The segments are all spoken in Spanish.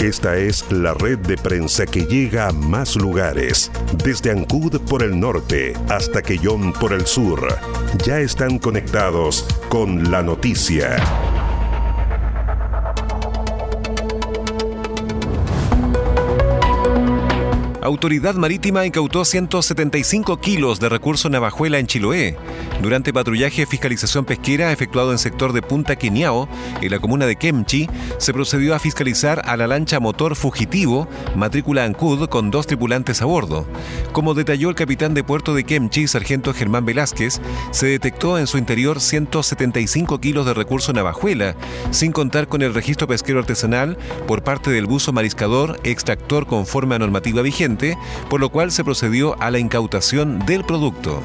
Esta es la red de prensa que llega a más lugares, desde Ancud por el norte hasta Quellón por el sur. Ya están conectados con la noticia. Autoridad Marítima incautó 175 kilos de recurso navajuela en Chiloé. Durante patrullaje de fiscalización pesquera efectuado en sector de Punta Quiniao, en la comuna de Kemchi, se procedió a fiscalizar a la lancha motor fugitivo, matrícula Ancud, con dos tripulantes a bordo. Como detalló el capitán de puerto de Kemchi, sargento Germán Velázquez, se detectó en su interior 175 kilos de recurso navajuela, sin contar con el registro pesquero artesanal por parte del buzo mariscador extractor conforme a normativa vigente por lo cual se procedió a la incautación del producto.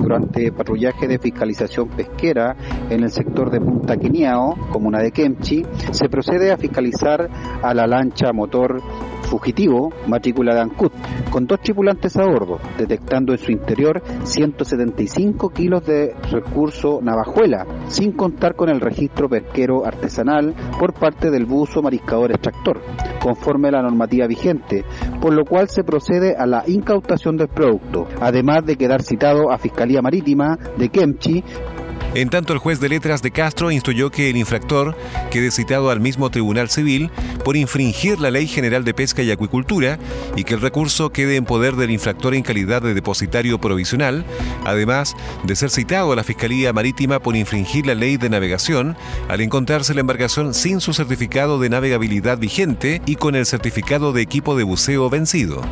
Durante patrullaje de fiscalización pesquera en el sector de Punta Quiniao, comuna de Kemchi, se procede a fiscalizar a la lancha motor fugitivo, matrícula de Ancut, con dos tripulantes a bordo, detectando en su interior 175 kilos de recurso navajuela, sin contar con el registro pesquero artesanal por parte del buzo mariscador extractor, conforme a la normativa vigente, por lo cual se procede a la incautación del producto, además de quedar citado a Fiscalía Marítima de Kemchi en tanto, el juez de letras de Castro instruyó que el infractor quede citado al mismo Tribunal Civil por infringir la Ley General de Pesca y Acuicultura y que el recurso quede en poder del infractor en calidad de depositario provisional, además de ser citado a la Fiscalía Marítima por infringir la Ley de Navegación al encontrarse la embarcación sin su certificado de navegabilidad vigente y con el certificado de equipo de buceo vencido.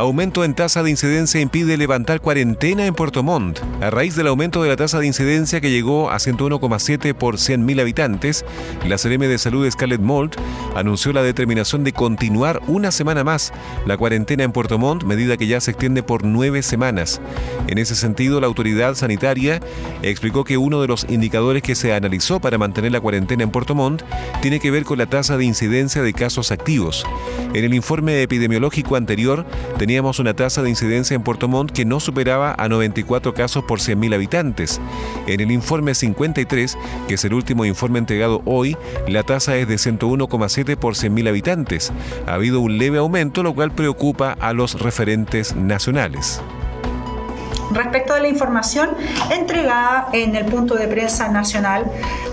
Aumento en tasa de incidencia impide levantar cuarentena en Puerto Montt. A raíz del aumento de la tasa de incidencia que llegó a 101,7 por 100.000 habitantes, la CRM de Salud Scarlett Mold anunció la determinación de continuar una semana más la cuarentena en Puerto Montt, medida que ya se extiende por nueve semanas. En ese sentido, la autoridad sanitaria explicó que uno de los indicadores que se analizó para mantener la cuarentena en Puerto Montt tiene que ver con la tasa de incidencia de casos activos. En el informe epidemiológico anterior, teníamos una tasa de incidencia en Puerto Montt que no superaba a 94 casos por 100.000 habitantes. En el informe 53, que es el último informe entregado hoy, la tasa es de 101,7 por 100.000 habitantes. Ha habido un leve aumento, lo cual preocupa a los referentes nacionales respecto de la información entregada en el punto de prensa nacional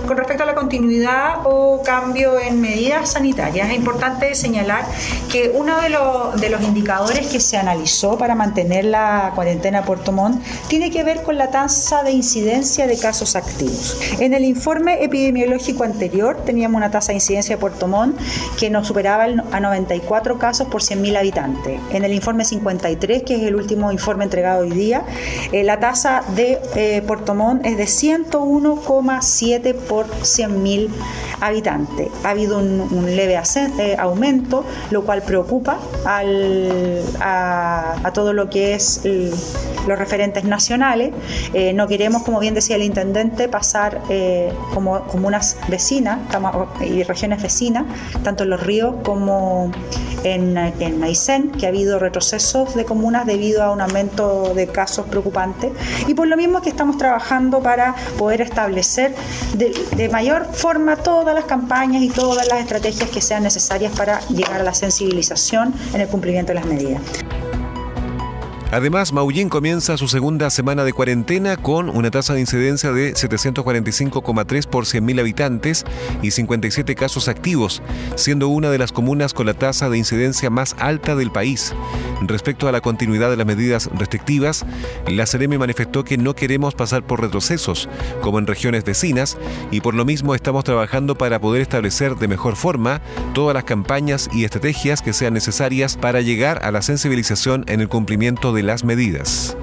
con respecto a la continuidad o cambio en medidas sanitarias. Es importante señalar que uno de, los indicadores que se analizó para mantener la cuarentena Puerto Montt tiene que ver con la tasa de incidencia de casos activos. En el informe epidemiológico anterior teníamos una tasa de incidencia de Puerto Montt que nos superaba a 94 casos por 100.000 habitantes. En el informe 53, que es el último informe entregado hoy día, eh, la tasa de eh, Puerto Montt es de 101,7 por 100.000 habitantes. Ha habido un, leve eh, aumento, lo cual preocupa al, a, todo lo que es los referentes nacionales. no queremos, como bien decía el intendente, pasar como comunas vecinas y regiones vecinas, tanto en los ríos como en, en que ha habido retrocesos de comunas debido a un aumento de casos preocupantes. Y por lo mismo que estamos trabajando para poder establecer de mayor forma todas las campañas y todas las estrategias que sean necesarias para llegar a la sensibilización en el cumplimiento de las medidas. Además, Maullín comienza su segunda semana de cuarentena con una tasa de incidencia de 745,3 por 100.000 habitantes y 57 casos activos, siendo una de las comunas con la tasa de incidencia más alta del país. Respecto a la continuidad de las medidas restrictivas, la CEREME manifestó que no queremos pasar por retrocesos, como en regiones vecinas, y por lo mismo estamos trabajando para poder establecer de mejor forma todas las campañas y estrategias que sean necesarias para llegar a la sensibilización en el cumplimiento de las medidas.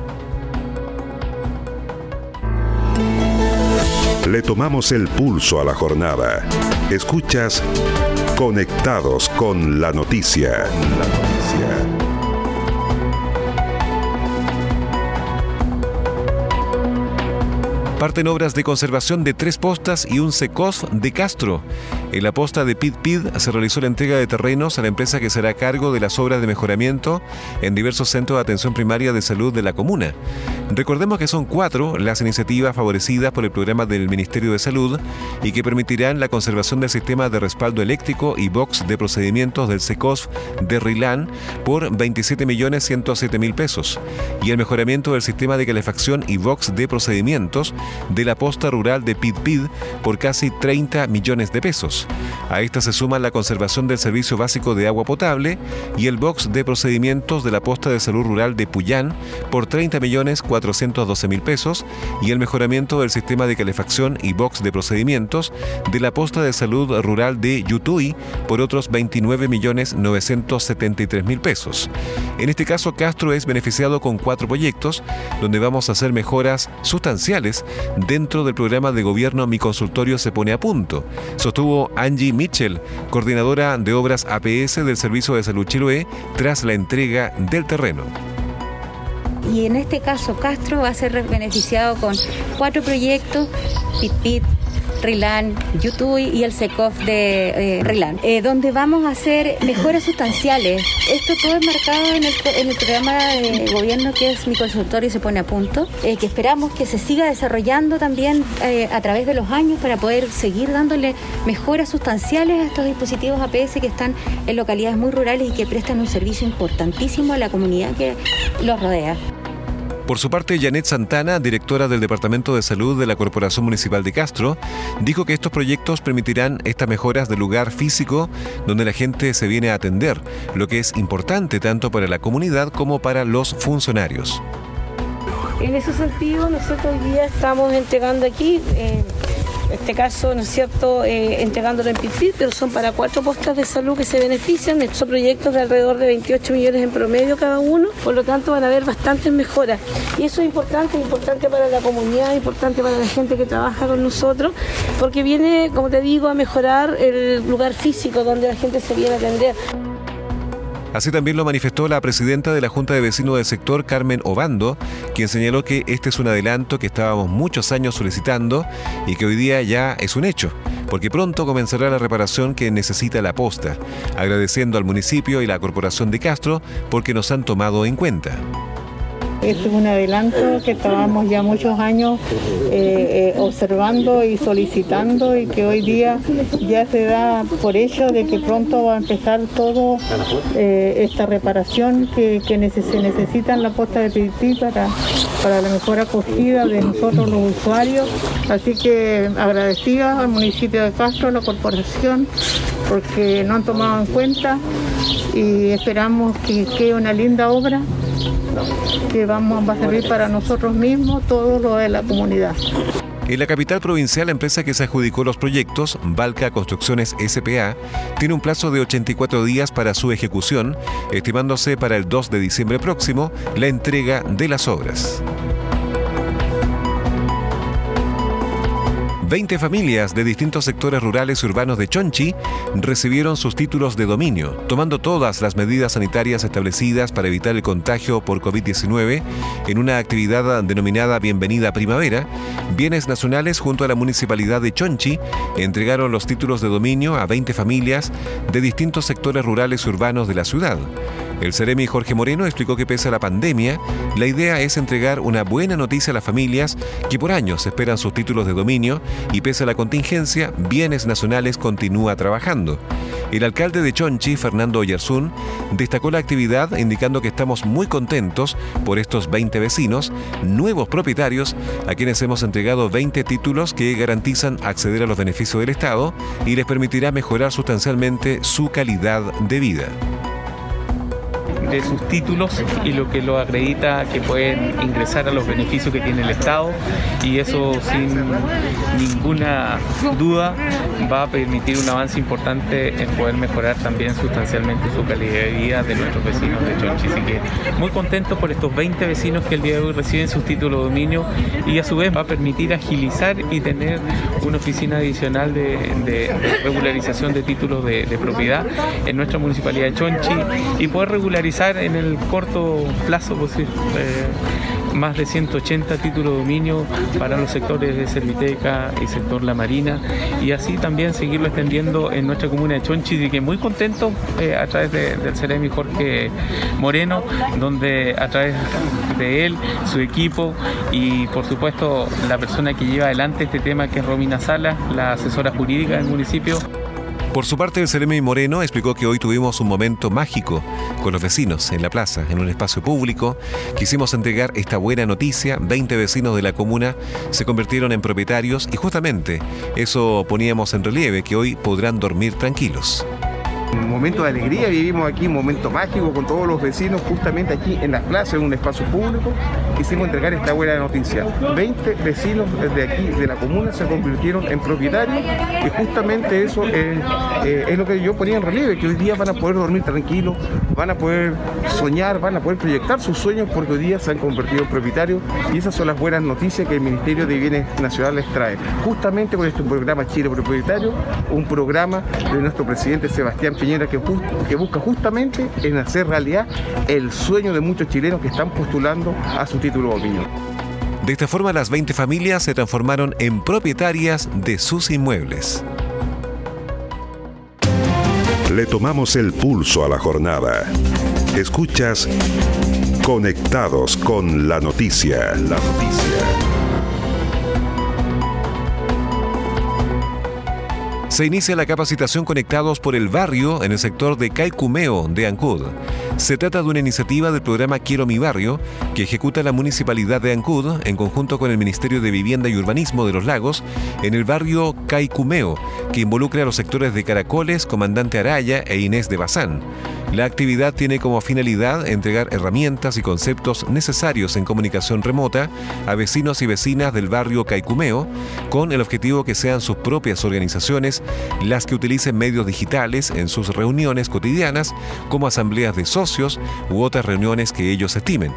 Le tomamos el pulso a la jornada. Escuchas Conectados con la noticia. La noticia. Parten obras de conservación de tres postas y un secos de Castro. En la posta de Pit Pid se realizó la entrega de terrenos a la empresa que será a cargo de las obras de mejoramiento en diversos centros de atención primaria de salud de la comuna. Recordemos que son cuatro las iniciativas favorecidas por el programa del Ministerio de Salud y que permitirán la conservación del sistema de respaldo eléctrico y box de procedimientos del SECOS de RILAN por 27.107.000 pesos y el mejoramiento del sistema de calefacción y box de procedimientos de la posta rural de Pid Pid por casi 30 millones de pesos. A esta se suma la conservación del servicio básico de agua potable y el box de procedimientos de la posta de salud rural de Puyán por 30 millones 412 mil pesos y el mejoramiento del sistema de calefacción y box de procedimientos de la posta de salud rural de Yutui por otros 29 millones 973 mil pesos. En este caso, Castro es beneficiado con cuatro proyectos donde vamos a hacer mejoras sustanciales dentro del programa de gobierno Mi Consultorio se pone a punto, sostuvo Angie Mitchell, coordinadora de obras APS del Servicio de Salud Chiloé, tras la entrega del terreno. Y en este caso Castro va a ser beneficiado con cuatro proyectos, PIT-PIT, RILAN, Yutui y el SECOF de eh, RILAN, eh, donde vamos a hacer mejoras sustanciales. Esto todo es marcado en el, programa de gobierno que es Mi Consultorio se pone a punto, eh, que esperamos que se siga desarrollando también a través de los años para poder seguir dándole mejoras sustanciales a estos dispositivos APS que están en localidades muy rurales y que prestan un servicio importantísimo a la comunidad que los rodea. Por su parte, Janet Santana, directora del Departamento de Salud de la Corporación Municipal de Castro, dijo que estos proyectos permitirán estas mejoras del lugar físico donde la gente se viene a atender, lo que es importante tanto para la comunidad como para los funcionarios. En ese sentido, nosotros hoy día estamos entregando aquí eh, este caso, ¿no es cierto?, eh, entregándolo en PIPIT, pero son para cuatro postas de salud que se benefician. Son proyectos de alrededor de 28 millones en promedio cada uno, por lo tanto van a haber bastantes mejoras. Y eso es importante, importante para la comunidad, importante para la gente que trabaja con nosotros, porque viene, como te digo, a mejorar el lugar físico donde la gente se viene a atender. Así también lo manifestó la presidenta de la Junta de Vecinos del sector, Carmen Obando, quien señaló que este es un adelanto que estábamos muchos años solicitando y que hoy día ya es un hecho, porque pronto comenzará la reparación que necesita la posta, agradeciendo al municipio y la Corporación de Castro porque nos han tomado en cuenta. Este es un adelanto que estábamos ya muchos años eh, eh, observando y solicitando y que hoy día ya se da por hecho de que pronto va a empezar todo eh, esta reparación que, se necesita en la posta de Pirití para, para la mejor acogida de nosotros los usuarios. Así que agradecida al municipio de Castro, a la corporación, porque no han tomado en cuenta y esperamos que quede una linda obra que vamos, va a servir para nosotros mismos, todo lo de la comunidad. En la capital provincial, la empresa que se adjudicó los proyectos, Valca Construcciones SPA, tiene un plazo de 84 días para su ejecución, estimándose para el 2 de diciembre próximo la entrega de las obras. 20 familias de distintos sectores rurales y urbanos de Chonchi recibieron sus títulos de dominio, tomando todas las medidas sanitarias establecidas para evitar el contagio por COVID-19 en una actividad denominada Bienvenida Primavera. Bienes Nacionales junto a la Municipalidad de Chonchi entregaron los títulos de dominio a 20 familias de distintos sectores rurales y urbanos de la ciudad. El Ceremi Jorge Moreno explicó que pese a la pandemia, la idea es entregar una buena noticia a las familias que por años esperan sus títulos de dominio y pese a la contingencia, Bienes Nacionales continúa trabajando. El alcalde de Chonchi, Fernando Oyarzún, destacó la actividad indicando que estamos muy contentos por estos 20 vecinos, nuevos propietarios, a quienes hemos entregado 20 títulos que garantizan acceder a los beneficios del Estado y les permitirá mejorar sustancialmente su calidad de vida de sus títulos y lo que lo acredita que pueden ingresar a los beneficios que tiene el Estado y eso sin ninguna duda va a permitir un avance importante en poder mejorar también sustancialmente su calidad de vida de nuestros vecinos de Chonchi. Así que muy contento por estos 20 vecinos que el día de hoy reciben sus títulos de dominio y a su vez va a permitir agilizar y tener una oficina adicional de, regularización de títulos de, de propiedad en nuestra municipalidad de Chonchi y poder regularizar en el corto plazo posible. Eh, más de 180 títulos de dominio para los sectores de Serviteca y sector La Marina y así también seguirlo extendiendo en nuestra comuna de Chonchi y que muy contento eh, a través del Ceremi Jorge Moreno, donde a través de él, su equipo y por supuesto la persona que lleva adelante este tema que es Romina Sala, la asesora jurídica del municipio. Por su parte, el Ceremi Moreno explicó que hoy tuvimos un momento mágico con los vecinos en la plaza, en un espacio público. Quisimos entregar esta buena noticia. 20 vecinos de la comuna se convirtieron en propietarios y justamente eso poníamos en relieve, que hoy podrán dormir tranquilos. Un momento de alegría, vivimos aquí un momento mágico con todos los vecinos, justamente aquí en la plaza, en un espacio público. Quisimos entregar esta buena noticia. 20 vecinos de aquí, de la comuna, se convirtieron en propietarios y justamente eso es, eh, es lo que yo ponía en relieve, que hoy día van a poder dormir tranquilos, van a poder soñar, van a poder proyectar sus sueños porque hoy día se han convertido en propietarios y esas son las buenas noticias que el Ministerio de Bienes Nacionales trae. Justamente con este programa Chile Propietario, un programa de nuestro presidente Sebastián que, busca justamente en hacer realidad el sueño de muchos chilenos que están postulando a su título. De esta forma, las 20 familias se transformaron en propietarias de sus inmuebles. Le tomamos el pulso a la jornada. Escuchas Conectados con la noticia. La noticia. Se inicia la capacitación Conectados por el Barrio en el sector de Caicumeo de Ancud. Se trata de una iniciativa del programa Quiero mi Barrio que ejecuta la Municipalidad de Ancud en conjunto con el Ministerio de Vivienda y Urbanismo de los Lagos en el barrio Caicumeo, que involucra a los sectores de Caracoles, Comandante Araya e Inés de Bazán. La actividad tiene como finalidad entregar herramientas y conceptos necesarios en comunicación remota a vecinos y vecinas del barrio Caicumeo, con el objetivo que sean sus propias organizaciones las que utilicen medios digitales en sus reuniones cotidianas, como asambleas de socios u otras reuniones que ellos estimen.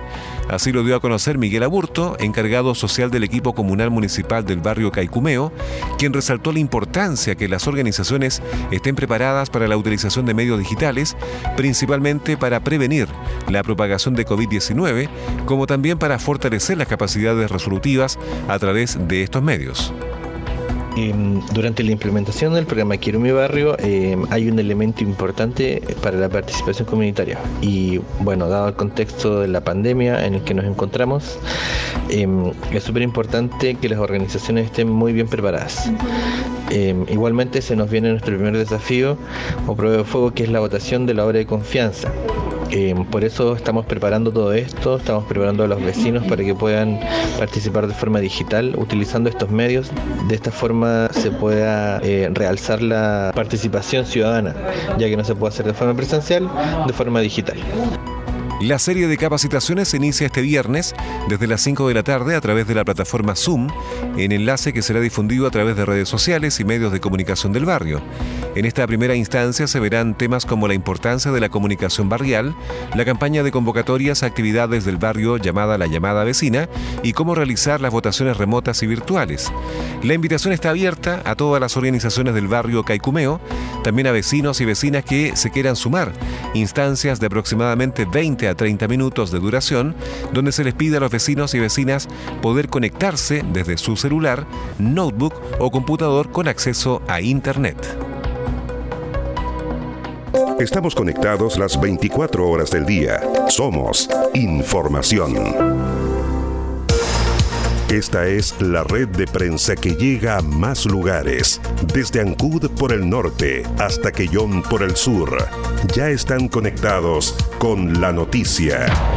Así lo dio a conocer Miguel Aburto, encargado social del equipo comunal municipal del barrio Caicumeo, quien resaltó la importancia que las organizaciones estén preparadas para la utilización de medios digitales, principalmente para prevenir la propagación de COVID-19, como también para fortalecer las capacidades resolutivas a través de estos medios. Em, durante la implementación del programa Quiero mi barrio em, hay un elemento importante para la participación comunitaria y bueno, dado el contexto de la pandemia en el que nos encontramos, em, es súper importante que las organizaciones estén muy bien preparadas. Igualmente se nos viene nuestro primer desafío o prueba de fuego que es la votación de la obra de confianza. por eso estamos preparando todo esto, estamos preparando a los vecinos para que puedan participar de forma digital utilizando estos medios. De esta forma se pueda eh, realzar la participación ciudadana, ya que no se puede hacer de forma presencial, de forma digital. La serie de capacitaciones se inicia este viernes desde las 5 de la tarde a través de la plataforma Zoom, en enlace que será difundido a través de redes sociales y medios de comunicación del barrio. En esta primera instancia se verán temas como la importancia de la comunicación barrial, la campaña de convocatorias a actividades del barrio llamada La llamada vecina y cómo realizar las votaciones remotas y virtuales. La invitación está abierta a todas las organizaciones del barrio Caicumeo, también a vecinos y vecinas que se quieran sumar. Instancias de aproximadamente 20 a 30 minutos de duración, donde se les pide a los vecinos y vecinas poder conectarse desde su celular, notebook o computador con acceso a Internet. Estamos conectados las 24 horas del día. Somos información. Esta es la red de prensa que llega a más lugares, desde Ancud por el norte hasta Quellón por el sur. Ya están conectados con la noticia.